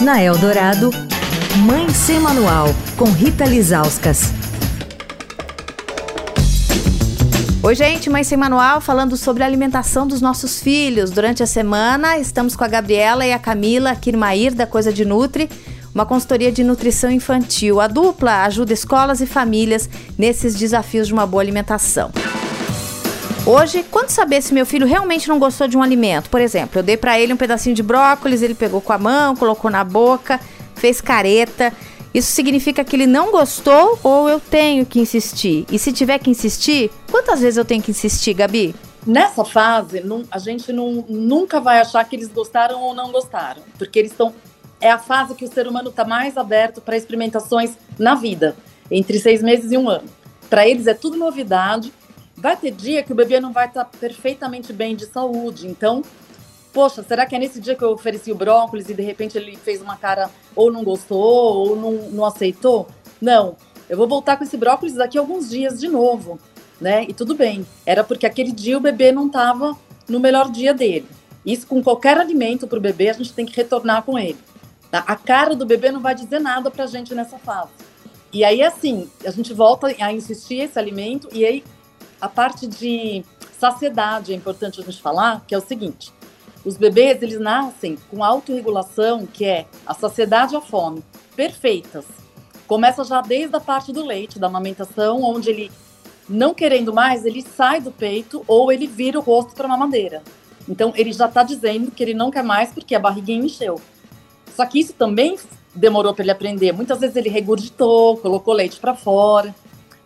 Na Eldorado, Mãe Sem Manual, com Rita Lizauskas. Oi, gente, Mãe Sem Manual, falando sobre a alimentação dos nossos filhos. Durante a semana, estamos com a Gabriela e a Camila Kirmair, da Coisa de Nutri, uma consultoria de nutrição infantil. A dupla ajuda escolas e famílias nesses desafios de uma boa alimentação. Hoje, quando saber se meu filho realmente não gostou de um alimento? Por exemplo, eu dei para ele um pedacinho de brócolis, ele pegou com a mão, colocou na boca, fez careta. Isso significa que ele não gostou ou eu tenho que insistir? E se tiver que insistir, quantas vezes eu tenho que insistir, Gabi? Nessa fase, não, a gente não, nunca vai achar que eles gostaram ou não gostaram, porque eles estão. É a fase que o ser humano está mais aberto para experimentações na vida, entre seis meses e um ano. Para eles é tudo novidade Vai ter dia que o bebê não vai estar perfeitamente bem de saúde. Então, poxa, será que é nesse dia que eu ofereci o brócolis e de repente ele fez uma cara ou não gostou ou não, não aceitou? Não, eu vou voltar com esse brócolis daqui a alguns dias de novo, né? E tudo bem. Era porque aquele dia o bebê não estava no melhor dia dele. Isso com qualquer alimento para o bebê, a gente tem que retornar com ele. Tá? A cara do bebê não vai dizer nada para a gente nessa fase. E aí, assim, a gente volta a insistir esse alimento e aí a parte de saciedade é importante a gente falar, que é o seguinte: os bebês eles nascem com autorregulação, que é a saciedade e a fome, perfeitas. Começa já desde a parte do leite, da amamentação, onde ele, não querendo mais, ele sai do peito ou ele vira o rosto para a mamadeira. Então ele já está dizendo que ele não quer mais porque a barriguinha encheu. Só que isso também demorou para ele aprender. Muitas vezes ele regurgitou, colocou leite para fora.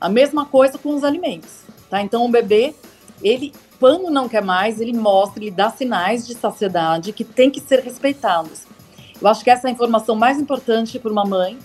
A mesma coisa com os alimentos. Tá? Então, o bebê, ele, quando não quer mais, ele mostra, ele dá sinais de saciedade que tem que ser respeitados. Eu acho que essa é a informação mais importante para uma mãe,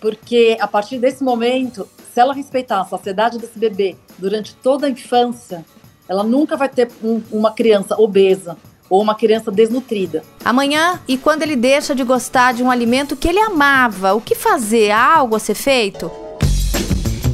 porque a partir desse momento, se ela respeitar a saciedade desse bebê durante toda a infância, ela nunca vai ter um, uma criança obesa ou uma criança desnutrida. Amanhã, e quando ele deixa de gostar de um alimento que ele amava, o que fazer? Há algo a ser feito?